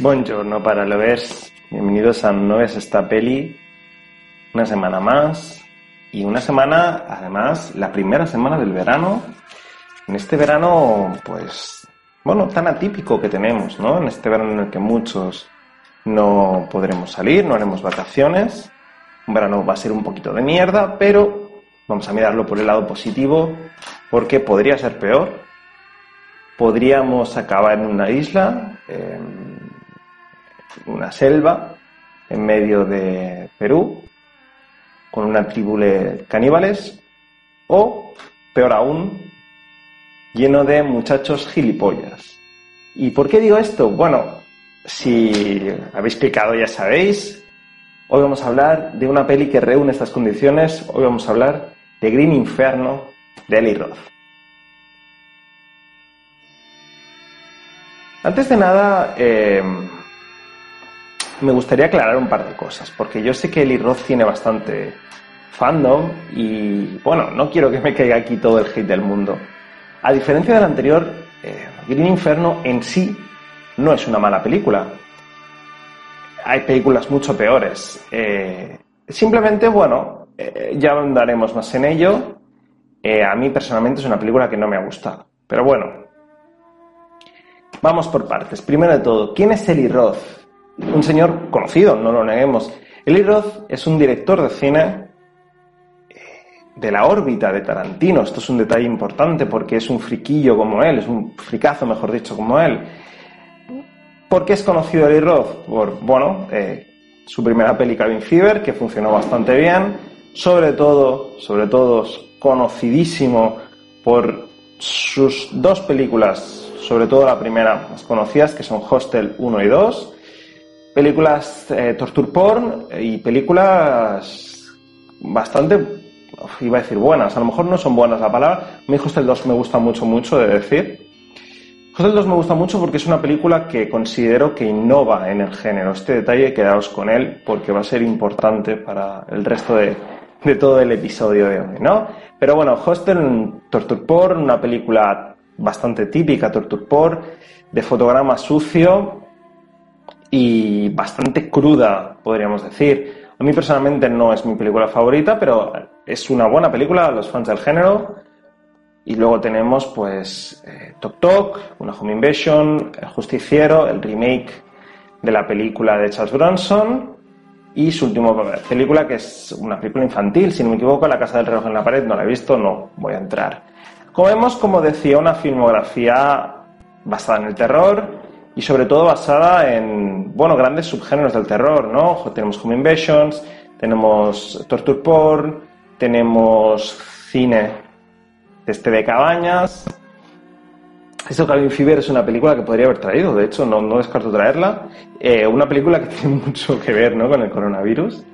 Buongiorno para lovers, bienvenidos a No es esta peli, una semana más. Y una semana, además, la primera semana del verano, en este verano, pues, bueno, tan atípico que tenemos, ¿no? En este verano en el que muchos no podremos salir, no haremos vacaciones, un verano va a ser un poquito de mierda, pero vamos a mirarlo por el lado positivo, porque podría ser peor, podríamos acabar en una isla, una selva en medio de Perú con una tribu de caníbales o, peor aún, lleno de muchachos gilipollas. ¿Y por qué digo esto? Bueno, si habéis picado ya sabéis, hoy vamos a hablar de una peli que reúne estas condiciones, hoy vamos a hablar de Green Inferno de Eli Roth. Antes de nada, eh, me gustaría aclarar un par de cosas, porque yo sé que Eli Roth tiene bastante fandom y, bueno, no quiero que me caiga aquí todo el hate del mundo. A diferencia del anterior, eh, Green Inferno en sí no es una mala película. Hay películas mucho peores. Eh, simplemente, bueno, eh, ya andaremos más en ello. a mí personalmente es una película que no me ha gustado. Pero bueno, vamos por partes. Primero de todo, ¿quién es Eli Roth? Un señor conocido, no lo neguemos. Eli Roth es un director de cine eh, de la órbita de Tarantino. Esto es un detalle importante porque es un friquillo como él, es un fricazo, mejor dicho, como él. ¿Por qué es conocido Eli Roth? Por, bueno, eh, su primera peli Cabin Fever, que funcionó bastante bien. Sobre todo, sobre todo, conocidísimo por sus dos películas, sobre todo la primera más conocidas, que son Hostel 1 y 2 películas eh, torture porn y películas bastante, iba a decir buenas, a lo mejor no son buenas la palabra. Mi Hostel 2 me gusta mucho, mucho de decir. Hostel 2 me gusta mucho porque es una película que considero que innova en el género. Este detalle quedaos con él porque va a ser importante para el resto de, de todo el episodio de hoy, ¿no? Pero bueno, Hostel, Torture Porn, una película bastante típica, Torture Porn, de fotograma sucio, y bastante cruda, podríamos decir. A mí personalmente no es mi película favorita, pero es una buena película a los fans del género. Y luego tenemos pues eh, Tok Tok, una Home Invasion, El Justiciero, el remake de la película de Charles Bronson y su última película que es una película infantil, si no me equivoco, La Casa del Reloj en la Pared, no la he visto, no voy a entrar. Como vemos, como decía, una filmografía basada en el terror, y sobre todo basada en, bueno, grandes subgéneros del terror, ¿no? Tenemos Home Invasions, tenemos Torture Porn, tenemos cine este de cabañas. Esto Cabin Fever es una película que podría haber traído, de hecho no, no descarto traerla. Eh, una película que tiene mucho que ver ¿no? con el coronavirus.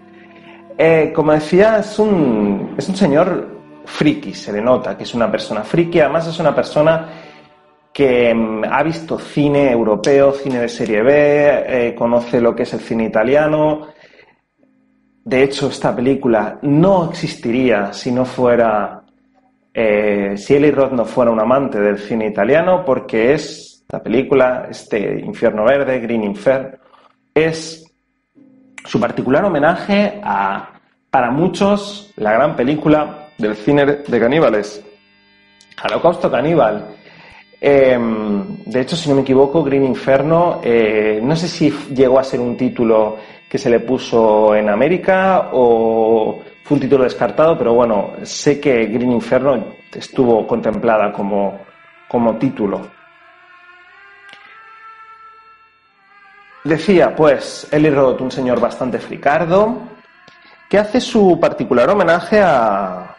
Eh, como decía, es un, es un señor friki, se le nota que es una persona friki, además es una persona que mm, ha visto cine europeo, cine de serie B, eh, conoce lo que es el cine italiano. De hecho, esta película no existiría si no fuera, eh, si Eli Roth no fuera un amante del cine italiano, porque es la película, este Infierno Verde, Green Inferno, es su particular homenaje a, para muchos, la gran película del cine de caníbales, Holocausto Caníbal Em, de hecho, si no me equivoco, Green Inferno, eh, no sé si llegó a ser un título que se le puso en América o fue un título descartado, pero bueno, sé que Green Inferno estuvo contemplada como, como título. Decía, pues, Eli Roth, un señor bastante fricardo, que hace su particular homenaje a,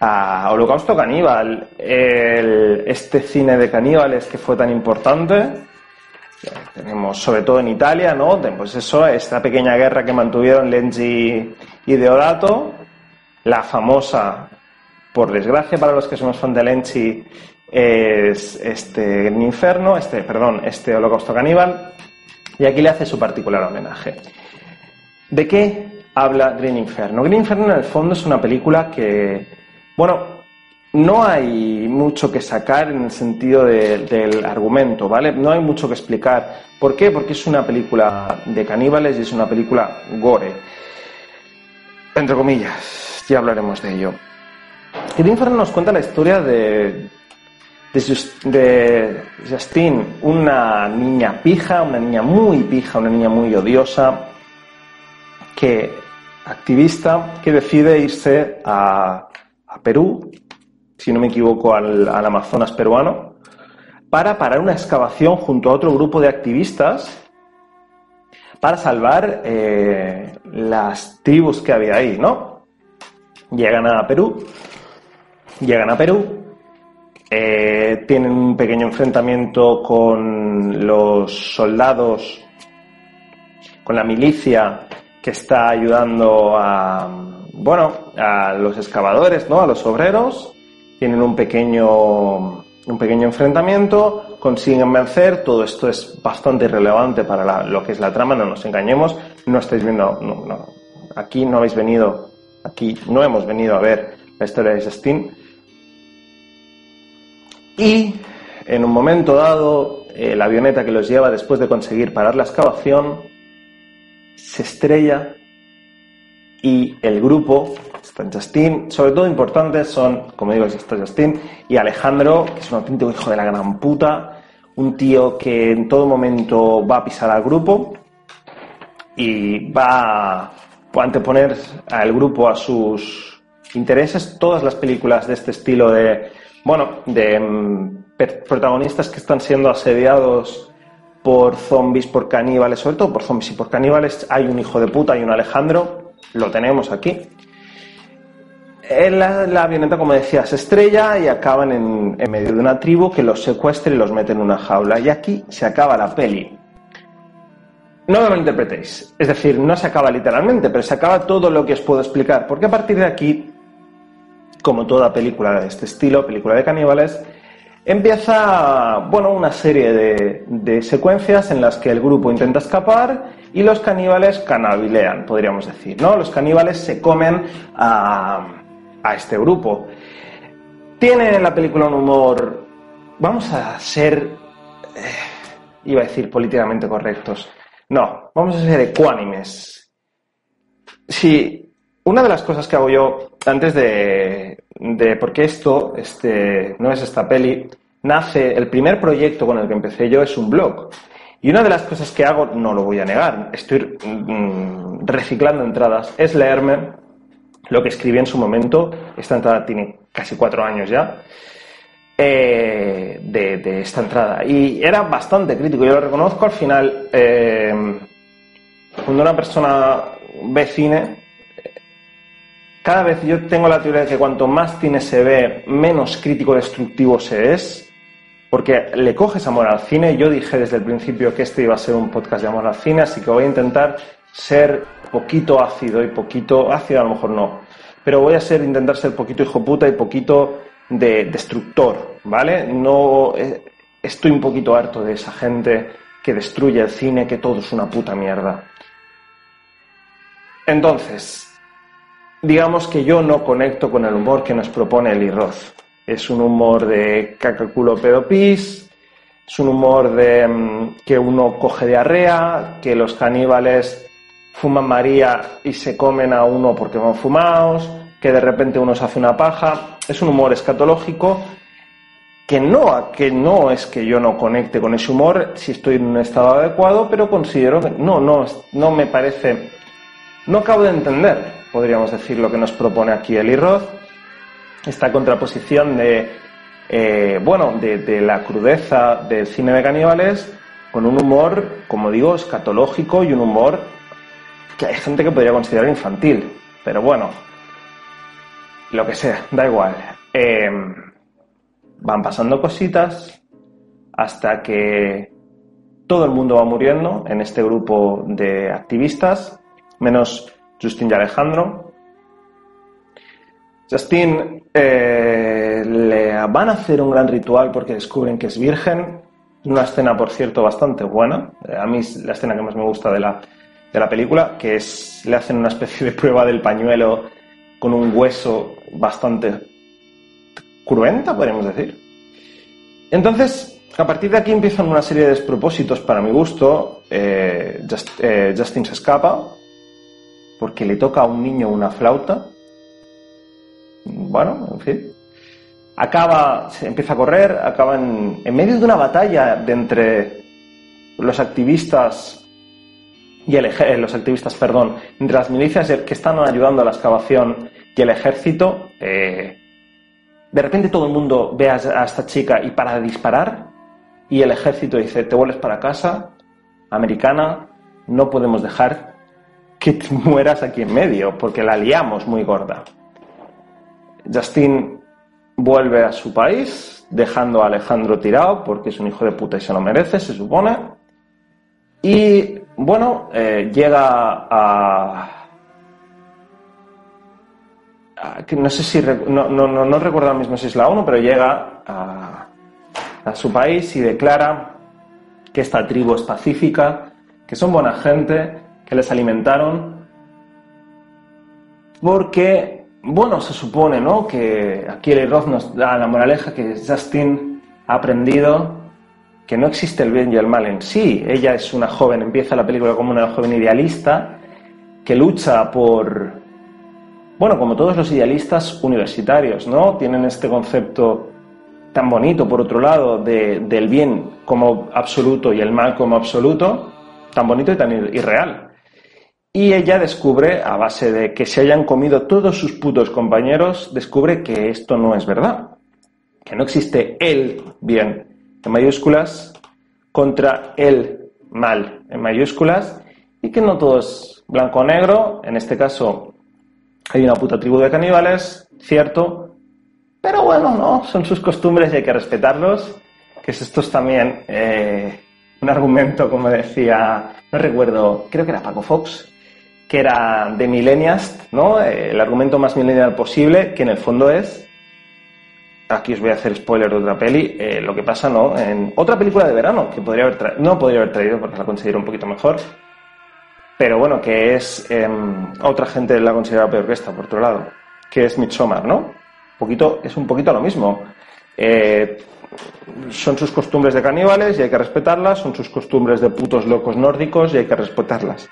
a Holocausto Caníbal, este cine de caníbales que fue tan importante. Tenemos sobre todo en Italia, ¿no? Pues eso, esta pequeña guerra que mantuvieron Lenzi y Deodato, la famosa, por desgracia para los que somos fan de Lenzi, es este Inferno, este, perdón, este Holocausto Caníbal, y aquí le hace su particular homenaje. ¿De qué habla Green Inferno? Green Inferno en el fondo es una película que bueno, no hay mucho que sacar en el sentido del argumento, ¿vale? No hay mucho que explicar. ¿Por qué? Porque es una película de caníbales y es una película gore. Entre comillas, ya hablaremos de ello. Greenfern nos cuenta la historia de, de, Justine, una niña pija, una niña muy pija, una niña muy odiosa, que activista, que decide irse a, a Perú si no me equivoco, al, Amazonas peruano, para parar una excavación junto a otro grupo de activistas para salvar eh, las tribus que había ahí, ¿no? Llegan a Perú, llegan a Perú, eh, tienen un pequeño enfrentamiento con los soldados, con la milicia que está ayudando a, bueno, a los excavadores, ¿no? A los obreros tienen un pequeño, un pequeño enfrentamiento, consiguen vencer, todo esto es bastante irrelevante para lo que es la trama, no nos engañemos, no estáis viendo, no, aquí no habéis venido, aquí no hemos venido a ver la historia de Justin. Y en un momento dado, eh, la avioneta que los lleva después de conseguir parar la excavación se estrella y el grupo Está Justin, sobre todo importantes son, como digo, está Justin y Alejandro, que es un auténtico hijo de la gran puta, un tío que en todo momento va a pisar al grupo y va a anteponer al grupo a sus intereses. Todas las películas de este estilo de, bueno, de mm, protagonistas que están siendo asediados por zombies, por caníbales, sobre todo por zombies y por caníbales, hay un hijo de puta, hay un Alejandro, lo tenemos aquí. La, avioneta, como decía, se estrella y acaban en, medio de una tribu que los secuestra y los mete en una jaula. Y aquí se acaba la peli. No me malinterpretéis. Es decir, no se acaba literalmente, pero se acaba todo lo que os puedo explicar. Porque a partir de aquí, como toda película de este estilo, película de caníbales, empieza, bueno, una serie de secuencias en las que el grupo intenta escapar y los caníbales canabilean, podríamos decir, ¿no? Los caníbales se comen a a este grupo. Tiene en la película un humor, vamos a ser, eh, iba a decir políticamente correctos, no, vamos a ser ecuánimes. Si una de las cosas que hago yo antes de, de porque esto, este, no es esta peli, nace, el primer proyecto con el que empecé yo es un blog. Y una de las cosas que hago, no lo voy a negar, estoy mm, reciclando entradas, es leerme lo que escribí en su momento, esta entrada tiene casi cuatro años ya, eh, de, esta entrada. Y era bastante crítico, yo lo reconozco, al final, eh, cuando una persona ve cine, cada vez yo tengo la teoría de que cuanto más cine se ve, menos crítico destructivo se es, porque le coges amor al cine. Yo dije desde el principio que este iba a ser un podcast de amor al cine, así que voy a intentar ser poquito ácido y poquito ácido a lo mejor no, pero voy a ser intentar ser poquito hijo puta y poquito de destructor, ¿vale? No eh, estoy un poquito harto de esa gente que destruye el cine, que todo es una puta mierda. Entonces, digamos que yo no conecto con el humor que nos propone Eli Roth. Es un humor de caca culo pedo pis, es un humor de mm, que uno coge diarrea, que los caníbales fuman María y se comen a uno porque van fumados, que de repente uno se hace una paja. Es un humor escatológico que no, que no es que yo no conecte con ese humor si estoy en un estado adecuado, pero considero que no, no, no me parece, no acabo de entender, podríamos decir, lo que nos propone aquí Eli Roth, esta contraposición de, eh, bueno, de, la crudeza del cine de caníbales con un humor, como digo, escatológico y un humor que hay gente que podría considerar infantil, pero bueno, lo que sea, da igual. Eh, van pasando cositas hasta que todo el mundo va muriendo en este grupo de activistas, menos Justin y Alejandro. Justin eh, le van a hacer un gran ritual porque descubren que es virgen. Una escena, por cierto, bastante buena. A mí es la escena que más me gusta de la, de la película, que es, le hacen una especie de prueba del pañuelo con un hueso bastante cruenta, podríamos decir. Entonces, a partir de aquí empiezan una serie de despropósitos para mi gusto. Eh, eh, Justin se escapa porque le toca a un niño una flauta. Bueno, en fin. Acaba, se empieza a correr, acaba en, en medio de una batalla entre los activistas y el eh, los activistas, perdón, entre las milicias que están ayudando a la excavación y el ejército. Eh, de repente todo el mundo ve a, esta chica y para disparar y el ejército dice, te vuelves para casa, americana, no podemos dejar que te mueras aquí en medio, porque la liamos muy gorda. Justin vuelve a su país, dejando a Alejandro tirado, porque es un hijo de puta y se lo merece, se supone. Y bueno, eh, llega a, no sé si. No, no, no, recuerdo ahora mismo si es la ONU, pero llega a su país y declara que esta tribu es pacífica, que son buena gente, que les alimentaron, porque, bueno, se supone, ¿no? Que aquí el Roth nos da la moraleja que Justin ha aprendido que no existe el bien y el mal en sí. Ella es una joven, empieza la película como una joven idealista que lucha por, bueno, como todos los idealistas universitarios, ¿no? Tienen este concepto tan bonito, por otro lado, de, del bien como absoluto y el mal como absoluto, tan bonito y tan irreal. Y ella descubre, a base de que se hayan comido todos sus putos compañeros, descubre que esto no es verdad, que no existe el bien en mayúsculas contra el mal en mayúsculas. Y que no todo es blanco o negro, en este caso hay una puta tribu de caníbales, cierto, pero bueno, no, son sus costumbres y hay que respetarlos, que esto es también eh, un argumento, como decía, no recuerdo, creo que era Paco Fox, que era de millennials, ¿no? el argumento más millennial posible, que en el fondo es aquí os voy a hacer spoiler de otra peli, eh, lo que pasa, ¿no? En otra película de verano, que podría haber traído, no podría haber traído porque la considero un poquito mejor, pero bueno, que es, em, otra gente la considera peor que esta, por otro lado, que es Midsommar, ¿no? Un poquito, es un poquito lo mismo. Eh, son sus costumbres de caníbales y hay que respetarlas, son sus costumbres de putos locos nórdicos y hay que respetarlas.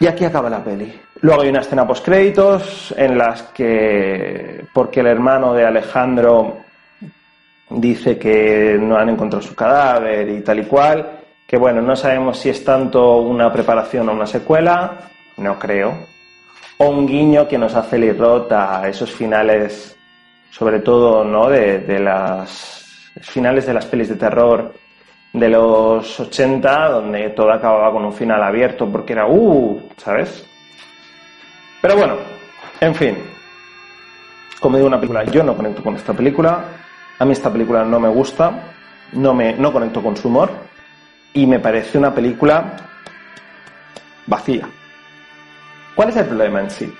Y aquí acaba la peli. Luego hay una escena post créditos en las que, porque el hermano de Alejandro dice que no han encontrado su cadáver y tal y cual, que bueno, no sabemos si es tanto una preparación o una secuela, no creo, o un guiño que nos hace el a esos finales, sobre todo, ¿no? De, de las finales de las pelis de terror de los 80, donde todo acababa con un final abierto porque era, uh, ¿sabes? Pero bueno, en fin, como digo, una película, yo no conecto con esta película, a mí esta película no me gusta, no, me, no conecto con su humor y me parece una película vacía. ¿Cuál es el problema en sí?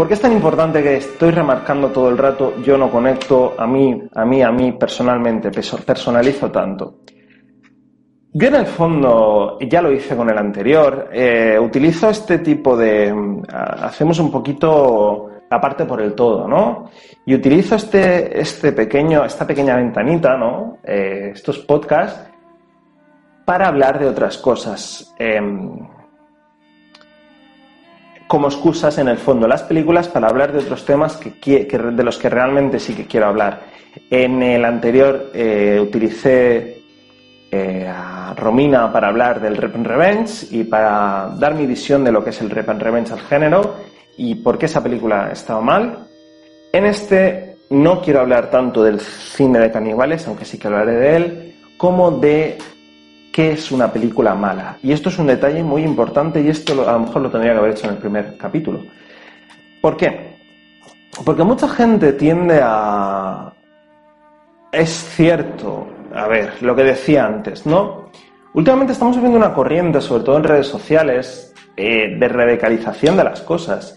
¿Por qué es tan importante que estoy remarcando todo el rato, yo no conecto a mí, a mí, a mí personalmente, personalizo tanto? Yo en el fondo, ya lo hice con el anterior, eh, utilizo este tipo de... Mm, hacemos un poquito la parte por el todo, ¿no? Y utilizo este, este pequeño, esta pequeña ventanita, ¿no? Eh, estos podcasts para hablar de otras cosas. Em, como excusas en el fondo las películas para hablar de otros temas que, de los que realmente sí que quiero hablar. En el anterior eh, utilicé eh, a Romina para hablar del Rep and Revenge y para dar mi visión de lo que es el Rep and Revenge al género y por qué esa película ha estado mal. En este no quiero hablar tanto del cine de caníbales, aunque sí que hablaré de él, como de qué es una película mala. Y esto es un detalle muy importante y esto a lo mejor lo tendría que haber hecho en el primer capítulo. ¿Por qué? Porque mucha gente tiende a... Es cierto, a ver, lo que decía antes, ¿no? Últimamente estamos viviendo una corriente, sobre todo en redes sociales, eh, de radicalización de las cosas.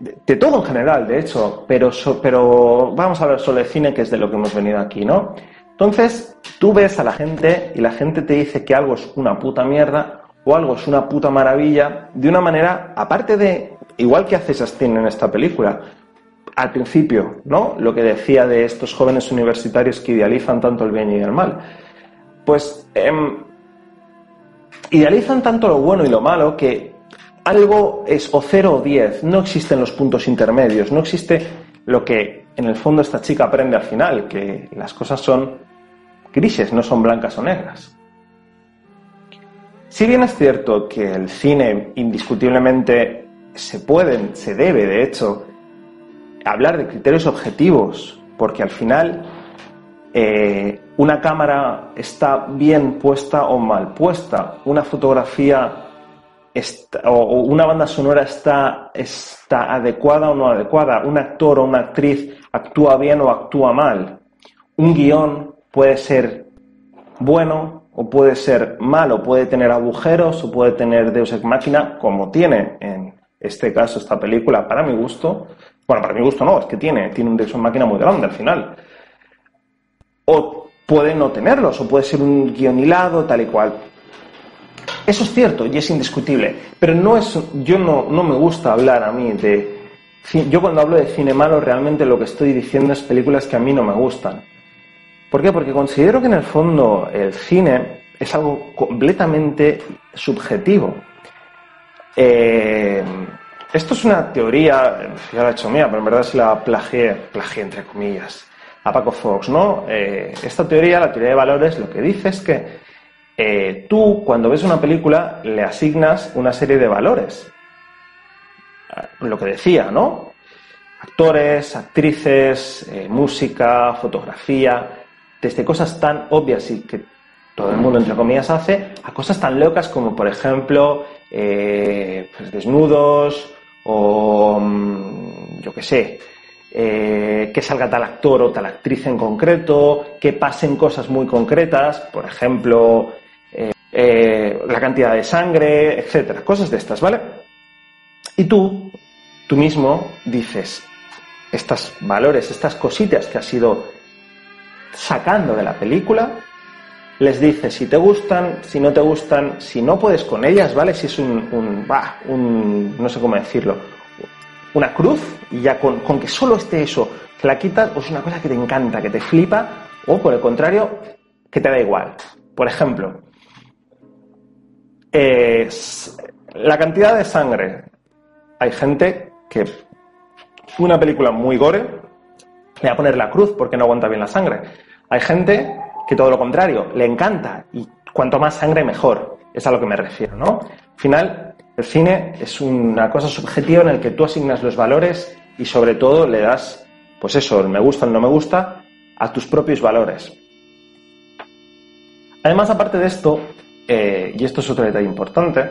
De, todo en general, de hecho, pero, pero vamos a hablar solo de cine, que es de lo que hemos venido aquí, ¿no? Entonces, tú ves a la gente y la gente te dice que algo es una puta mierda o algo es una puta maravilla de una manera, aparte de, igual que hace Justin en esta película, al principio, ¿no? Lo que decía de estos jóvenes universitarios que idealizan tanto el bien y el mal. Pues em, idealizan tanto lo bueno y lo malo que algo es o 0 o 10, no existen los puntos intermedios, no existe lo que en el fondo esta chica aprende al final, que las cosas son grises, no son blancas o negras. Si bien es cierto que el cine indiscutiblemente se puede, se debe de hecho, hablar de criterios objetivos, porque al final eh, una cámara está bien puesta o mal puesta, una fotografía o una banda sonora está, está adecuada o no adecuada, un actor o una actriz actúa bien o actúa mal, un guion puede ser bueno o puede ser malo, puede tener agujeros o puede tener Deus Ex Máquina, como tiene en este caso esta película, para mi gusto. Bueno, para mi gusto no, es que tiene, tiene un Deus Ex Máquina muy grande al final. O puede no tenerlos, o puede ser un guion hilado, tal y cual. Eso es cierto y es indiscutible, pero no es, yo no, no me gusta hablar a mí de... Yo cuando hablo de cine malo realmente lo que estoy diciendo es películas que a mí no me gustan. ¿Por qué? Porque considero que en el fondo el cine es algo completamente subjetivo. Eh, esto es una teoría, ya la he hecho mía, pero en verdad se la plagié, plagié entre comillas, a Paco Fox, ¿no? Eh, esta teoría, la teoría de valores, lo que dice es que eh, tú, cuando ves una película, le asignas una serie de valores. Lo que decía, ¿no? Actores, actrices, música, fotografía desde cosas tan obvias y que todo el mundo, entre comillas, hace, a cosas tan locas como, por ejemplo, eh, pues desnudos o, mm, yo qué sé, eh, que salga tal actor o tal actriz en concreto, que pasen cosas muy concretas, por ejemplo, eh, la cantidad de sangre, etcétera, cosas de estas, ¿vale? Y tú, tú mismo dices, estos valores, estas cositas que has sido sacando de la película, les dice si te gustan, si no te gustan, si no puedes con ellas, ¿vale? Si es un, un, un no sé cómo decirlo, una cruz y ya con, que solo esté eso, te la quitas, o es una cosa que te encanta, que te flipa, o por el contrario, que te da igual. Por ejemplo, la cantidad de sangre. Hay gente que una película muy gore le va a poner la cruz porque no aguanta bien la sangre. Hay gente que todo lo contrario, le encanta y cuanto más sangre mejor. Es a lo que me refiero, ¿no? Al final, el cine es una cosa subjetiva en el que tú asignas los valores y sobre todo le das, pues eso, el me gusta, el no me gusta, a tus propios valores. Además, aparte de esto, eh, y esto es otro detalle importante,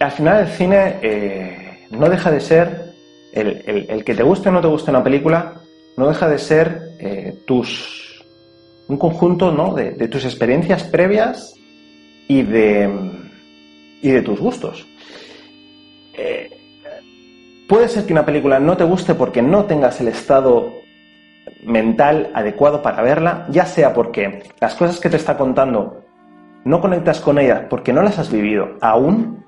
al final el cine eh, no deja de ser el, que te guste o no te guste una película, no deja de ser eh, tus, un conjunto ¿no? de, tus experiencias previas y de, y de tus gustos. Eh, puede ser que una película no te guste porque no tengas el estado mental adecuado para verla, ya sea porque las cosas que te está contando no conectas con ellas porque no las has vivido aún.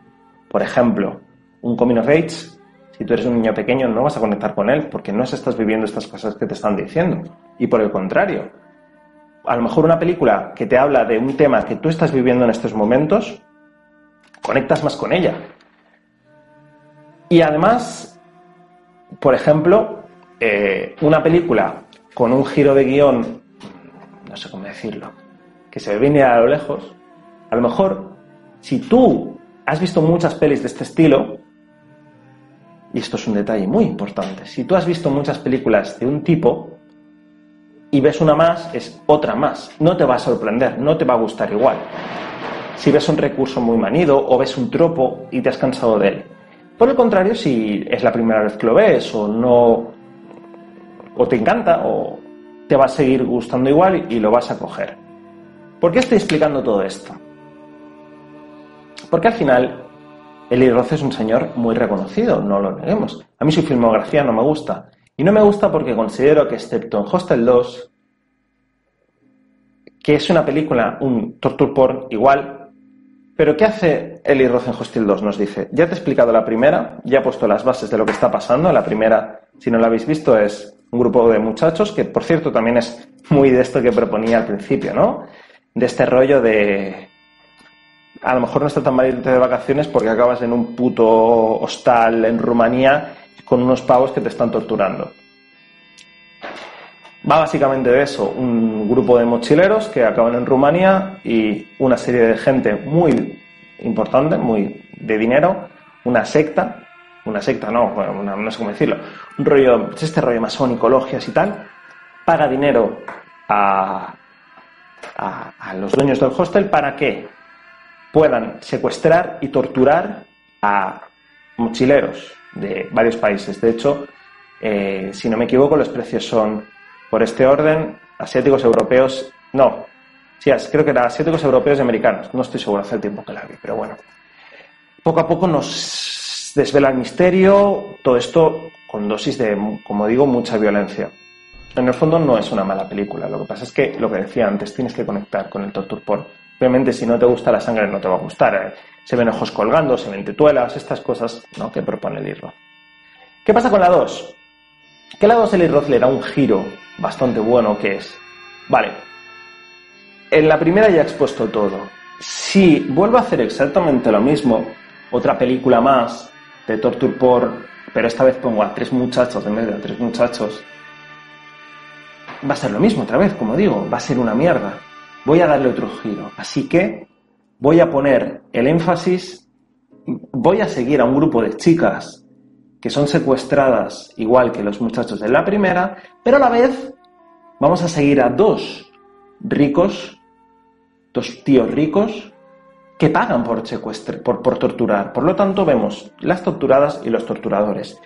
Por ejemplo, un coming of age si tú eres un niño pequeño no vas a conectar con él porque no estás viviendo estas cosas que te están diciendo. Y por el contrario, a lo mejor una película que te habla de un tema que tú estás viviendo en estos momentos, conectas más con ella. Y además, por ejemplo, eh, una película con un giro de guion, no sé cómo decirlo, que se viene a lo lejos, a lo mejor, si tú has visto muchas pelis de este estilo, y esto es un detalle muy importante, si tú has visto muchas películas de un tipo y ves una más, es otra más. No te va a sorprender, no te va a gustar igual. Si ves un recurso muy manido o ves un tropo y te has cansado de él. Por el contrario, si es la primera vez que lo ves o no, o te encanta o te va a seguir gustando igual y lo vas a coger. ¿Por qué estoy explicando todo esto? Porque al final Eli Roth es un señor muy reconocido, no lo neguemos. A mí su filmografía no me gusta. Y no me gusta porque considero que, excepto en Hostel 2, que es una película, un torture porn igual, Pero ¿qué hace Eli Roth en Hostel 2? Nos dice, ya te he explicado la primera, ya he puesto las bases de lo que está pasando. La primera, si no la habéis visto, es un grupo de muchachos, que por cierto también es muy de esto que proponía al principio, ¿no? De este rollo de... A lo mejor no está tan mal irte de vacaciones porque acabas en un puto hostal en Rumanía con unos pavos que te están torturando. Va básicamente de eso, un grupo de mochileros que acaban en Rumanía y una serie de gente muy importante, muy de dinero, una secta, una secta no, no sé cómo decirlo, un rollo, este rollo masónico, logias y tal, paga dinero a, a los dueños del hostel para que puedan secuestrar y torturar a mochileros de varios países. De hecho, eh, si no me equivoco, los precios son por este orden, asiáticos, europeos, no, sí, creo que eran asiáticos, europeos y americanos, no estoy seguro hace el tiempo que la vi, pero bueno. Poco a poco nos desvela el misterio, todo esto con dosis de, como digo, mucha violencia. En el fondo no es una mala película, lo que pasa es que, lo que decía antes, tienes que conectar con el torture porn. Obviamente, si no te gusta la sangre, no te va a gustar. ¿eh? Se ven ojos colgando, se ven tetuelas, estas cosas ¿no? que propone el Irroz. ¿Qué pasa con la 2? Que la 2 el Irroz le da un giro bastante bueno que es, vale, en la primera ya he expuesto todo. Si vuelvo a hacer exactamente lo mismo, otra película más de torture porn, pero esta vez pongo a tres muchachos en vez de a tres muchachos, va a ser lo mismo otra vez, como digo, va a ser una mierda. Voy a darle otro giro. Así que voy a poner el énfasis, voy a seguir a un grupo de chicas que son secuestradas igual que los muchachos de la primera, pero a la vez vamos a seguir a dos ricos, dos tíos ricos, que pagan por, por, por torturar. Por lo tanto, vemos las torturadas y los torturadores.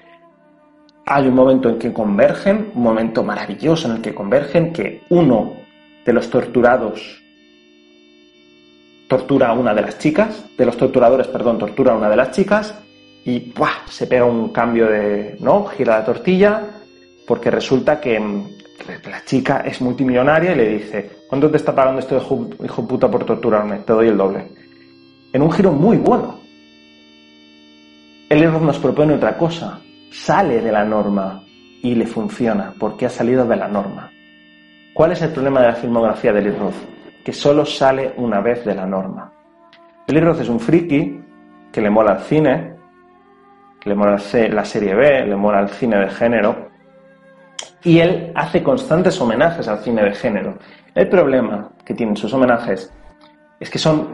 Hay un momento en que convergen, un momento maravilloso en el que convergen, que uno de los torturados tortura a una de las chicas, de los torturadores, perdón, tortura a una de las chicas y ¡buah! se pega un cambio de, ¿no? Gira la tortilla porque resulta que la chica es multimillonaria y le dice, ¿cuánto te está pagando este hijo, hijo puta por torturarme? Te doy el doble. En un giro muy bueno. El error nos propone otra cosa. Sale de la norma y le funciona porque ha salido de la norma. ¿Cuál es el problema de la filmografía de Lee Roth? Que solo sale una vez de la norma. Lee Roth es un friki que le mola el cine, le mola la serie B, le mola el cine de género, y él hace constantes homenajes al cine de género. El problema que tienen sus homenajes es que son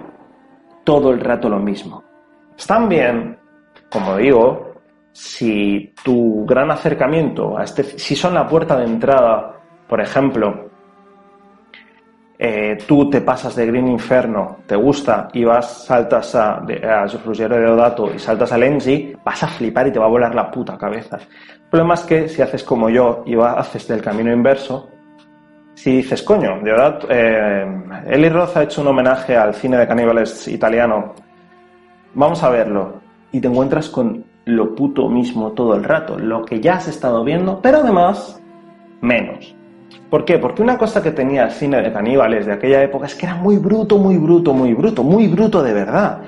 todo el rato lo mismo. Están bien, como digo, si tu gran acercamiento a este, si son la puerta de entrada, por ejemplo, eh, tú te pasas de Green Inferno, te gusta y vas, saltas a, a Ruggiero de Odato y saltas a Lenzi, vas a flipar y te va a volar la puta cabeza. Problema es que si haces como yo y vas, haces del camino inverso, si dices, coño, de verdad, eh, Eli Roth ha hecho un homenaje al cine de caníbales italiano, vamos a verlo, y te encuentras con lo puto mismo todo el rato, lo que ya has estado viendo, pero además, menos. ¿Por qué? Porque una cosa que tenía el cine de caníbales de aquella época es que era muy bruto, muy bruto, muy bruto, muy bruto de verdad.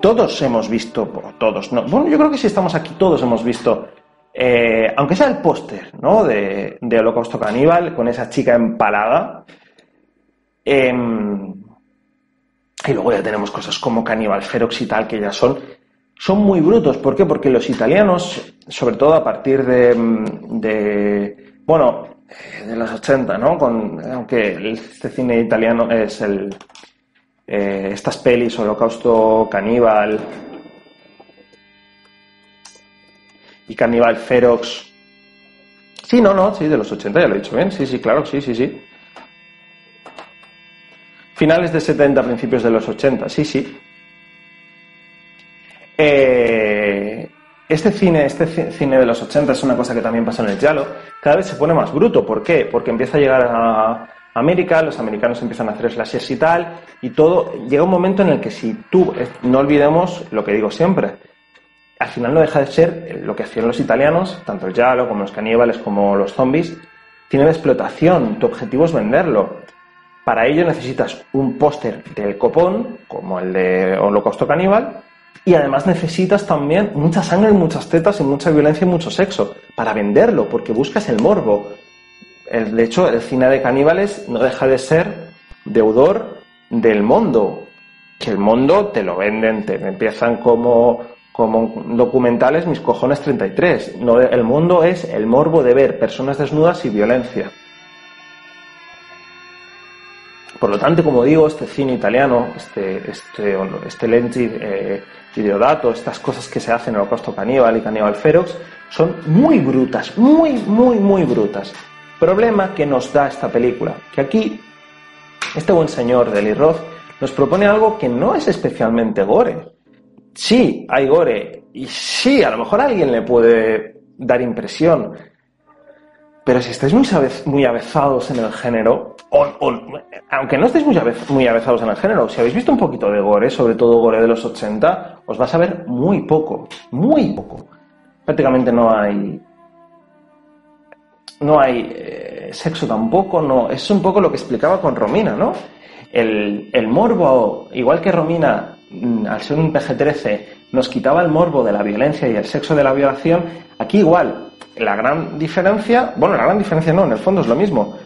Todos hemos visto, todos, no, bueno, yo creo que si estamos aquí todos hemos visto, eh, aunque sea el póster, ¿no? De, Holocausto Caníbal con esa chica empalada. Em, y luego ya tenemos cosas como Caníbal Ferox y tal que ya son son muy brutos. ¿Por qué? Porque los italianos, sobre todo a partir de bueno, eh, de los 80, ¿no? Con, aunque este cine italiano es el. Eh, estas pelis, Holocausto Caníbal y Caníbal Ferox. Sí, no, no, sí, de los 80, ya lo he dicho bien. Sí, sí, claro, sí, sí, sí. Finales de 70, principios de los 80, sí, sí. Eh, este cine, este cine de los 80 es una cosa que también pasa en el Yalo, cada vez se pone más bruto. ¿Por qué? Porque empieza a llegar a América, los americanos empiezan a hacer slashers y tal, y todo. Llega un momento en el que si tú, eh, no olvidemos lo que digo siempre, al final no deja de ser lo que hacían los italianos, tanto el Yalo como los caníbales como los zombies, tiene de explotación, tu objetivo es venderlo. Para ello necesitas un póster del copón, como el de Holocausto Caníbal, y además necesitas también mucha sangre, muchas tetas y mucha violencia y mucho sexo para venderlo, porque buscas el morbo. De hecho, el cine de caníbales no deja de ser deudor del mundo, que el mundo te lo venden, te empiezan como, como documentales Mis cojones 33. No, el mundo es el morbo de ver personas desnudas y violencia. Por lo tanto, como digo, este cine italiano, este, este, este Lenti eh, Videodato, estas cosas que se hacen en el Holocausto Caníbal y Caníbal Ferox, son muy brutas, muy, muy, muy brutas. Problema que nos da esta película, que aquí este buen señor de Roth nos propone algo que no es especialmente gore. Sí, hay gore, y sí, a lo mejor a alguien le puede dar impresión, pero si estáis muy, avezados en el género, aunque no estéis muy, avezados en el género, si habéis visto un poquito de gore, sobre todo gore de los 80, os vas a ver muy poco, muy poco. Prácticamente no hay. No hay eh, sexo tampoco, no. Es un poco lo que explicaba con Romina, ¿no? El, el morbo, igual que Romina, mm, al ser un PG-13, nos quitaba el morbo de la violencia y el sexo de la violación, aquí igual, la gran diferencia, bueno, la gran diferencia no, en el fondo es lo mismo.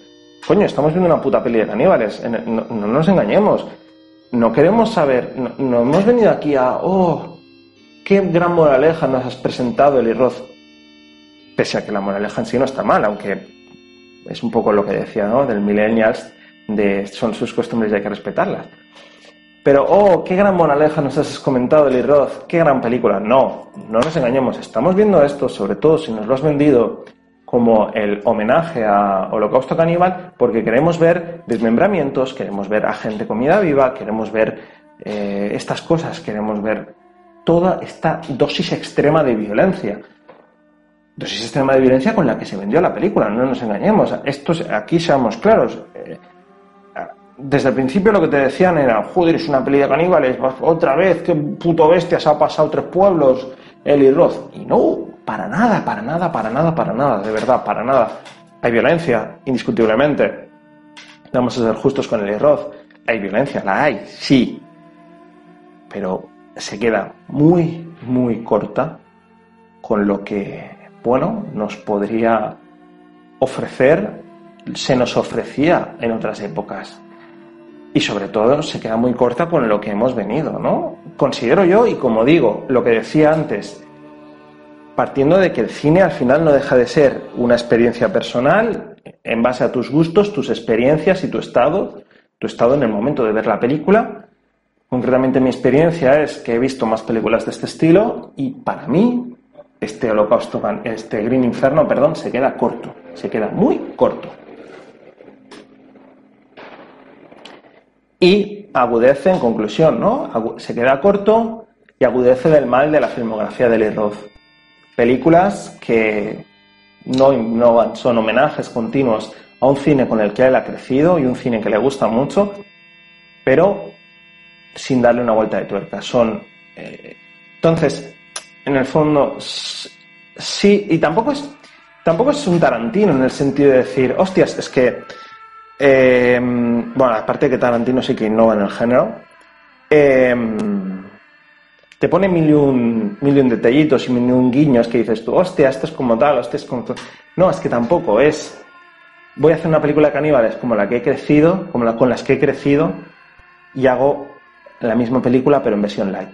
Coño, estamos viendo una puta peli de caníbales, no, nos engañemos. No queremos saber, no, hemos venido aquí a, oh, qué gran moraleja nos has presentado, Eli Roth. Pese a que la moraleja en sí no está mal, aunque es un poco lo que decía, ¿no? Del millennials, de son sus costumbres y hay que respetarlas. Pero, oh, qué gran moraleja nos has comentado, Eli Roth, qué gran película. No, no nos engañemos, estamos viendo esto, sobre todo si nos lo has vendido como el homenaje a Holocausto Caníbal, porque queremos ver desmembramientos, queremos ver a gente comida viva, queremos ver eh, estas cosas, queremos ver toda esta dosis extrema de violencia. Dosis extrema de violencia con la que se vendió la película, no nos engañemos. Esto, aquí seamos claros. Eh, desde el principio lo que te decían era, joder, es una peli de caníbales, otra vez, qué puto bestia, se ha pasado tres pueblos, Eli Roth. Y no, para nada, para nada, para nada, para nada, de verdad, para nada. Hay violencia, indiscutiblemente. Vamos a ser justos con Eli Roth. Hay violencia, la hay, sí. Pero se queda muy, muy corta con lo que, bueno, nos podría ofrecer, se nos ofrecía en otras épocas y sobre todo se queda muy corta con lo que hemos venido, ¿no? Considero yo, y como digo, lo que decía antes, partiendo de que el cine al final no deja de ser una experiencia personal en base a tus gustos, tus experiencias y tu estado, tu estado en el momento de ver la película. Concretamente mi experiencia es que he visto más películas de este estilo y para mí este holocausto, este Green Inferno, perdón, se queda corto, se queda muy corto. y agudece, en conclusión, ¿no? Se queda corto y agudece del mal de la filmografía de Lee Roth. Películas que no innovan, son homenajes continuos a un cine con el que él ha crecido y un cine que le gusta mucho, pero sin darle una vuelta de tuerca. Son. Eh, entonces, en el fondo, sí, y tampoco es, tampoco es un Tarantino en el sentido de decir, hostias, es que eh, bueno, aparte de que Tarantino sí que innova en el género, eh, te pone mil y, un, mil detallitos y mil y un guiños que dices tú, hostia, esto es como tal, hostia, es como No, es que tampoco, es. Voy a hacer una película de caníbales como la que he crecido, como la con las que he crecido, y hago la misma película pero en versión light.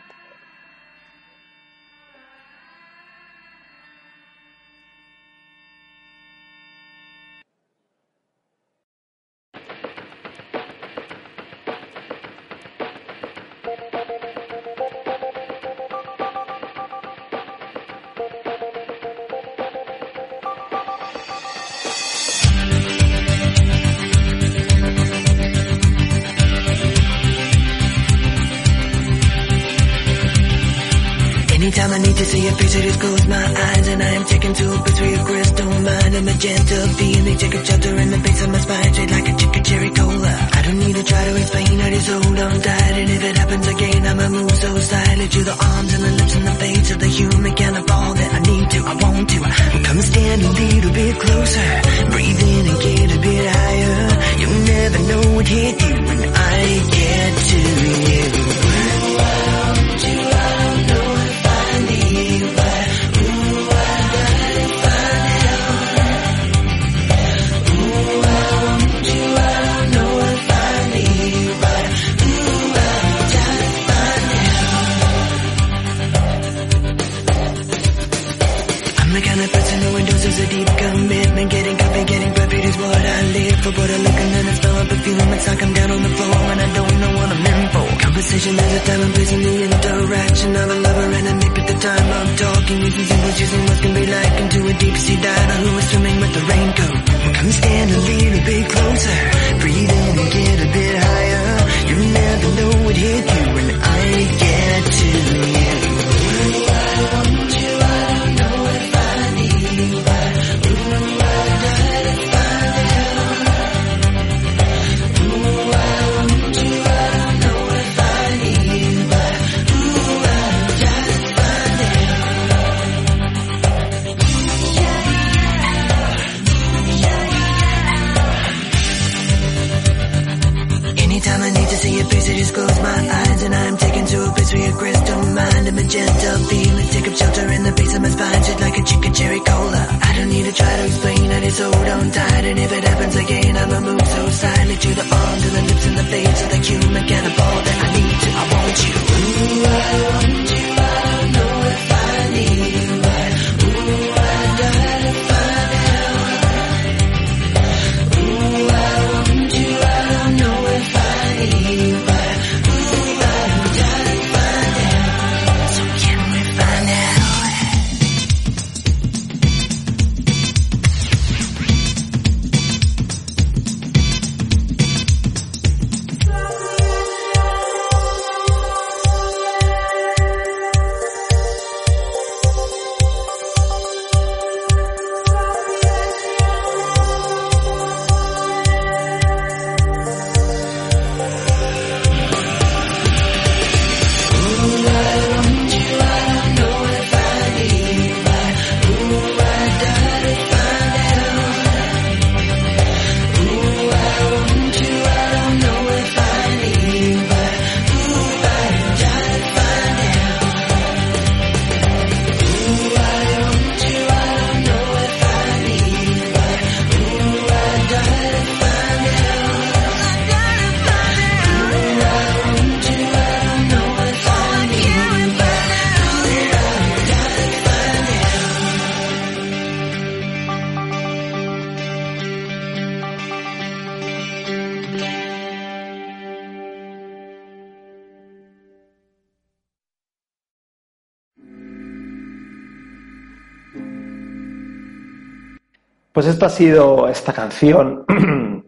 Pues esta ha sido esta canción.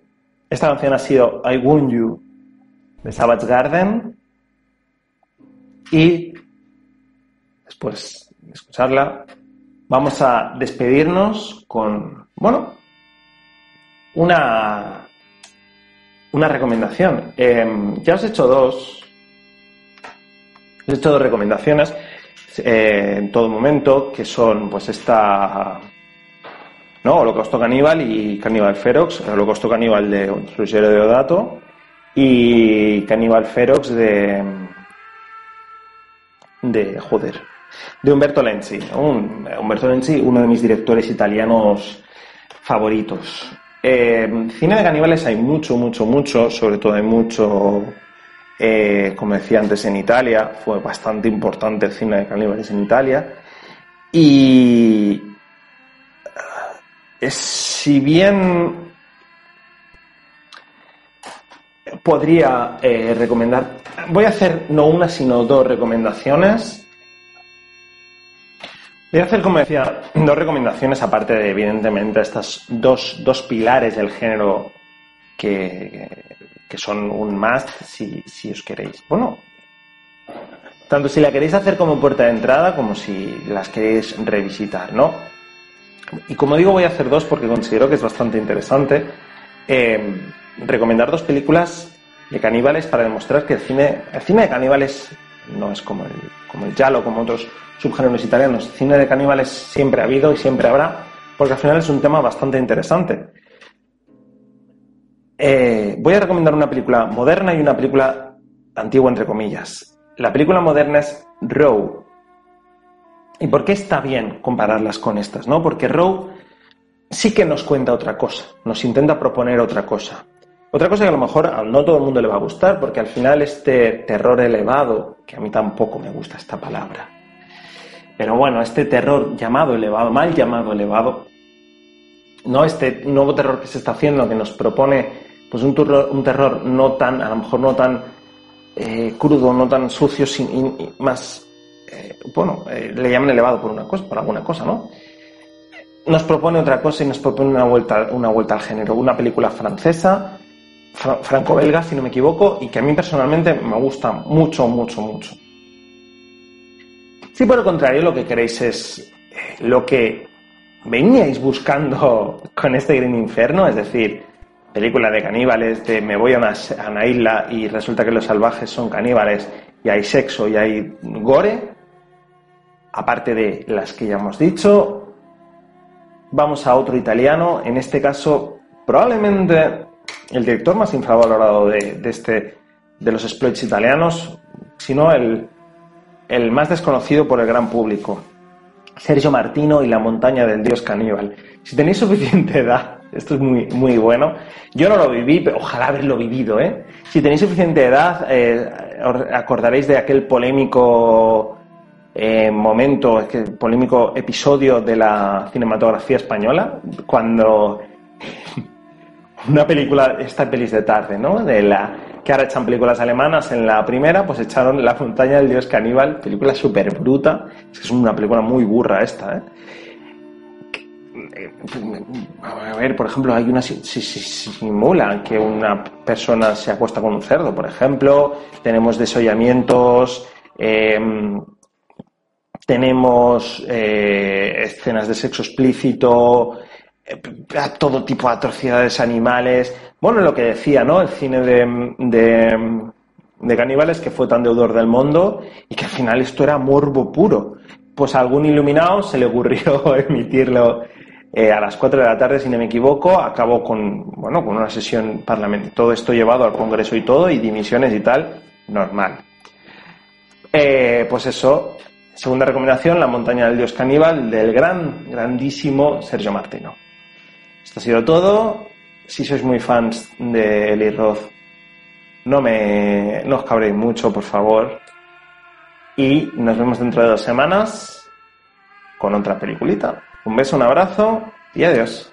Esta canción ha sido I Want You de Savage Garden. Y después de escucharla, vamos a despedirnos con, bueno, una, una recomendación. Eh, ya os he hecho dos. Os he hecho dos recomendaciones eh, en todo momento, que son pues esta ¿no? Holocausto Caníbal y Caníbal Ferox, Holocausto Caníbal de Ruggero de Odato y Caníbal Ferox de de joder, de Umberto Lenzi, un, Umberto Lenzi, uno de mis directores italianos favoritos. Eh, cine de caníbales hay mucho, mucho, mucho, sobre todo hay mucho, eh, como decía antes, en Italia, fue bastante importante el cine de caníbales en Italia, y si bien podría eh, recomendar, voy a hacer no una, sino dos recomendaciones. Voy a hacer, como decía, dos recomendaciones, aparte de, evidentemente, estas dos, dos pilares del género que, que son un must, si, si os queréis. Bueno, tanto si la queréis hacer como puerta de entrada, como si las queréis revisitar, ¿no? Y como digo, voy a hacer dos porque considero que es bastante interesante. Eh, recomendar dos películas de caníbales para demostrar que el cine, el cine de caníbales no es como el, como el como otros subgéneros italianos. Cine de caníbales siempre ha habido y siempre habrá, porque al final es un tema bastante interesante. Eh, voy a recomendar una película moderna y una película antigua, entre comillas. La película moderna es Row. ¿Y por qué está bien compararlas con estas? ¿no? Porque Row sí que nos cuenta otra cosa, nos intenta proponer otra cosa. Otra cosa que a lo mejor a no todo el mundo le va a gustar, porque al final este terror elevado, que a mí tampoco me gusta esta palabra, pero bueno, este terror llamado elevado, mal llamado elevado, no este nuevo terror que se está haciendo, que nos propone pues un, terror, un terror no tan, a lo mejor no tan eh, crudo, no tan sucio, sin, más, eh, bueno, eh, le llaman elevado por una cosa, por alguna cosa, ¿no? Nos propone otra cosa y nos propone una vuelta, una vuelta al género, una película francesa, fra- franco-belga, si no me equivoco, y que a mí personalmente me gusta mucho, mucho, mucho. Si por el contrario lo que queréis es eh, lo que veníais buscando con este Green Inferno, es decir, película de caníbales, de me voy a a una isla y resulta que los salvajes son caníbales y hay sexo y hay gore, aparte de las que ya hemos dicho, vamos a otro italiano, en este caso probablemente el director más infravalorado de, de este, de los exploits italianos, sino el, el más desconocido por el gran público. Sergio Martino y la montaña del dios caníbal. Si tenéis suficiente edad, esto es muy, muy bueno. Yo no lo viví, pero ojalá haberlo vivido, ¿eh? Si tenéis suficiente edad, eh, os acordaréis de aquel polémico eh, momento, es que polémico episodio de la cinematografía española, cuando una película, esta pelis de tarde, ¿no? De la que ahora echan películas alemanas, en la primera pues echaron La montaña del dios caníbal, película súper bruta, es que es una película muy burra esta, ¿eh? A ver, por ejemplo, hay una si, simula que una persona se acuesta con un cerdo, por ejemplo, tenemos desollamientos, eh, tenemos eh, escenas de sexo explícito, eh, todo tipo de atrocidades animales. Bueno, lo que decía, ¿no? El cine de, de, de, caníbales que fue tan deudor del mundo y que al final esto era morbo puro. Pues a algún iluminado se le ocurrió emitirlo eh, a las 4 de la tarde, si no me equivoco. Acabó con, bueno, con una sesión parlamentaria. Todo esto llevado al Congreso y todo, y dimisiones y tal, normal. Eh, pues eso, segunda recomendación, La montaña del dios caníbal del gran, grandísimo Sergio Martino. Esto ha sido todo. Si sois muy fans de Eli Roth, no, me, no os cabréis mucho, por favor. Y nos vemos dentro de dos semanas con otra peliculita. Un beso, un abrazo y adiós.